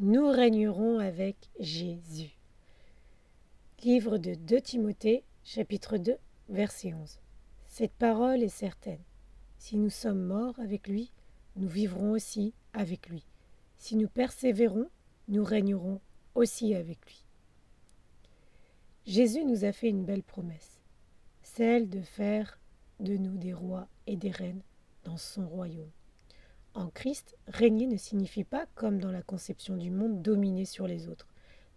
nous régnerons avec Jésus. Livre de 2 Timothée, chapitre 2, verset 11. Cette parole est certaine. Si nous sommes morts avec lui, nous vivrons aussi avec lui. Si nous persévérons, nous régnerons aussi avec lui. Jésus nous a fait une belle promesse, celle de faire de nous des rois et des reines dans son royaume. En Christ, régner ne signifie pas, comme dans la conception du monde, dominer sur les autres.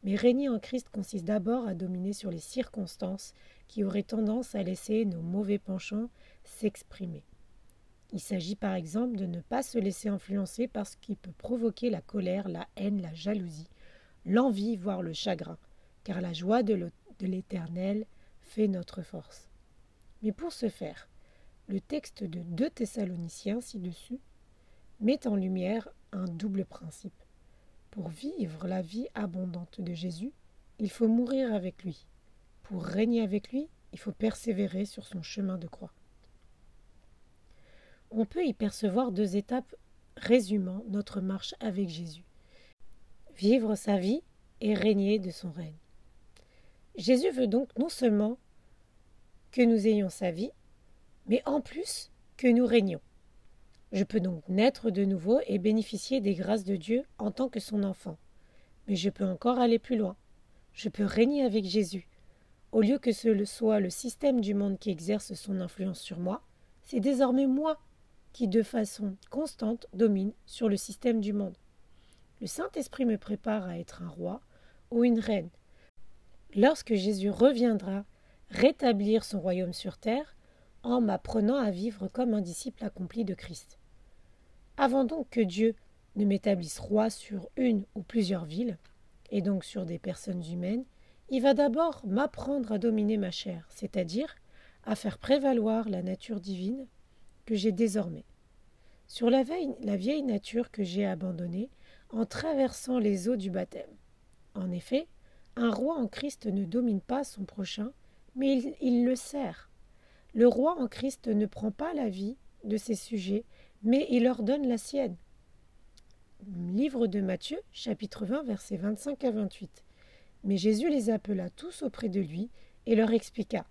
Mais régner en Christ consiste d'abord à dominer sur les circonstances qui auraient tendance à laisser nos mauvais penchants s'exprimer. Il s'agit par exemple de ne pas se laisser influencer par ce qui peut provoquer la colère, la haine, la jalousie, l'envie, voire le chagrin, car la joie de l'Éternel fait notre force. Mais pour ce faire, le texte de 2 Thessaloniciens ci-dessus met en lumière un double principe. Pour vivre la vie abondante de Jésus, il faut mourir avec lui. Pour régner avec lui, il faut persévérer sur son chemin de croix. On peut y percevoir deux étapes résumant notre marche avec Jésus. Vivre sa vie et régner de son règne. Jésus veut donc non seulement que nous ayons sa vie, mais en plus que nous régnons. Je peux donc naître de nouveau et bénéficier des grâces de Dieu en tant que son enfant. Mais je peux encore aller plus loin. Je peux régner avec Jésus. Au lieu que ce soit le système du monde qui exerce son influence sur moi, c'est désormais moi qui, de façon constante, domine sur le système du monde. Le Saint-Esprit me prépare à être un roi ou une reine. Lorsque Jésus reviendra rétablir son royaume sur terre, en m'apprenant à vivre comme un disciple accompli de Christ. Avant donc que Dieu ne m'établisse roi sur une ou plusieurs villes, et donc sur des personnes humaines, il va d'abord m'apprendre à dominer ma chair, c'est-à-dire à faire prévaloir la nature divine que j'ai désormais. Sur la, vieille nature que j'ai abandonnée en traversant les eaux du baptême. En effet, un roi en Christ ne domine pas son prochain, mais il le sert. Le roi en Christ ne prend pas la vie de ses sujets, mais il leur donne la sienne. Livre de Matthieu, chapitre 20, versets 25 à 28. Mais Jésus les appela tous auprès de lui et leur expliqua.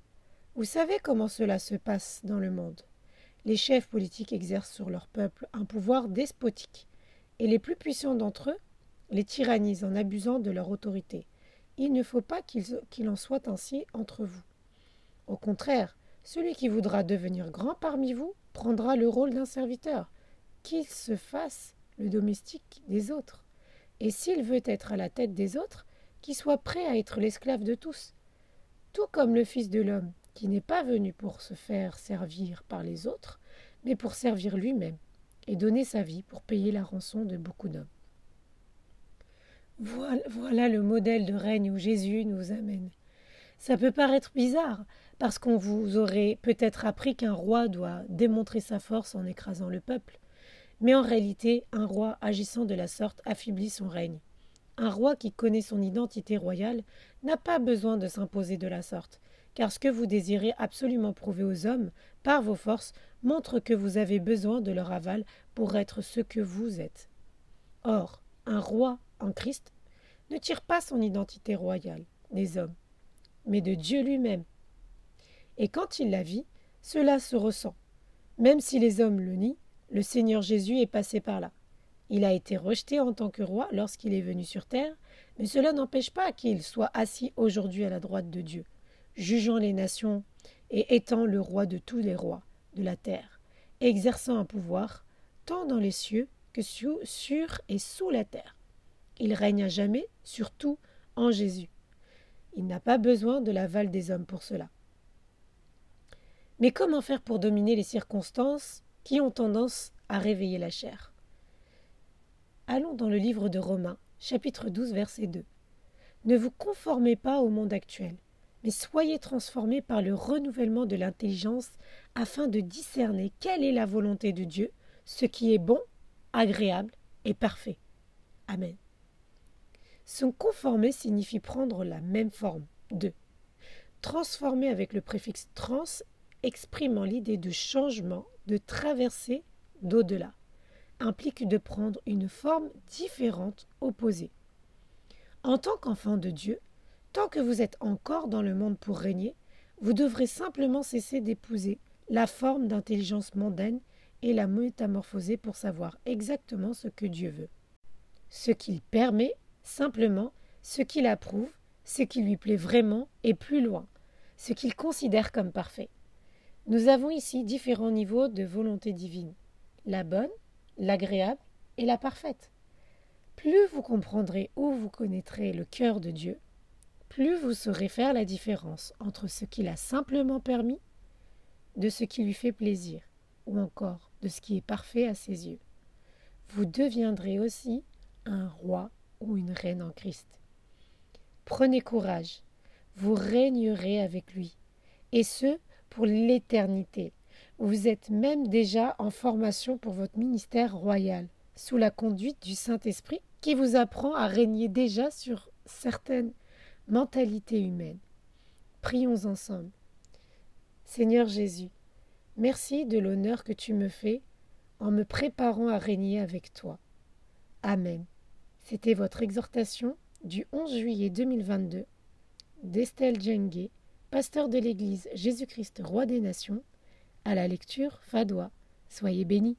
Vous savez comment cela se passe dans le monde. Les chefs politiques exercent sur leur peuple un pouvoir despotique, et les plus puissants d'entre eux les tyrannisent en abusant de leur autorité. Il ne faut pas qu'il en soit ainsi entre vous. Au contraire, celui qui voudra devenir grand parmi vous prendra le rôle d'un serviteur, qu'il se fasse le domestique des autres. Et s'il veut être à la tête des autres, qu'il soit prêt à être l'esclave de tous. Tout comme le Fils de l'homme, qui n'est pas venu pour se faire servir par les autres, mais pour servir lui-même, et donner sa vie pour payer la rançon de beaucoup d'hommes. Voilà, le modèle de règne où Jésus nous amène. Ça peut paraître bizarre, parce qu'on vous aurait peut-être appris qu'un roi doit démontrer sa force en écrasant le peuple. Mais en réalité, un roi agissant de la sorte affaiblit son règne. Un roi qui connaît son identité royale n'a pas besoin de s'imposer de la sorte, car ce que vous désirez absolument prouver aux hommes par vos forces montre que vous avez besoin de leur aval pour être ce que vous êtes. Or, un roi en Christ ne tire pas son identité royale des hommes, mais de Dieu lui-même, et quand il la vit, cela se ressent. Même si les hommes le nient, le Seigneur Jésus est passé par là. Il a été rejeté en tant que roi lorsqu'il est venu sur terre, mais cela n'empêche pas qu'il soit assis aujourd'hui à la droite de Dieu, jugeant les nations et étant le roi de tous les rois de la terre, exerçant un pouvoir tant dans les cieux que sur et sous la terre. Il règne à jamais, surtout en Jésus. Il n'a pas besoin de l'aval des hommes pour cela. Mais comment faire pour dominer les circonstances qui ont tendance à réveiller la chair? Allons dans le livre de Romains, chapitre 12, verset 2. Ne vous conformez pas au monde actuel, mais soyez transformés par le renouvellement de l'intelligence afin de discerner quelle est la volonté de Dieu, ce qui est bon, agréable et parfait. Amen. Se conformer signifie prendre la même forme de. Transformer avec le préfixe trans exprimant l'idée de changement, de traversée d'au-delà, implique de prendre une forme différente, opposée. En tant qu'enfant de Dieu, tant que vous êtes encore dans le monde pour régner, vous devrez simplement cesser d'épouser la forme d'intelligence mondaine et la métamorphoser pour savoir exactement ce que Dieu veut. Ce qu'il permet, simplement, ce qu'il approuve, ce qui lui plaît vraiment et plus loin, ce qu'il considère comme parfait. Nous avons ici différents niveaux de volonté divine la bonne, l'agréable et la parfaite. Plus vous comprendrez où vous connaîtrez le cœur de Dieu, plus vous saurez faire la différence entre ce qu'il a simplement permis, de ce qui lui fait plaisir, ou encore de ce qui est parfait à ses yeux. Vous deviendrez aussi un roi ou une reine en Christ. Prenez courage, vous régnerez avec lui, et ce, pour l'éternité. Vous êtes même déjà en formation pour votre ministère royal, sous la conduite du Saint-Esprit qui vous apprend à régner déjà sur certaines mentalités humaines. Prions ensemble. Seigneur Jésus, merci de l'honneur que tu me fais en me préparant à régner avec toi. Amen. C'était votre exhortation du 11 juillet 2022 d'Estelle Djengue, pasteur de l'Église Jésus-Christ Roi des Nations, à la lecture Fadois. Soyez bénis.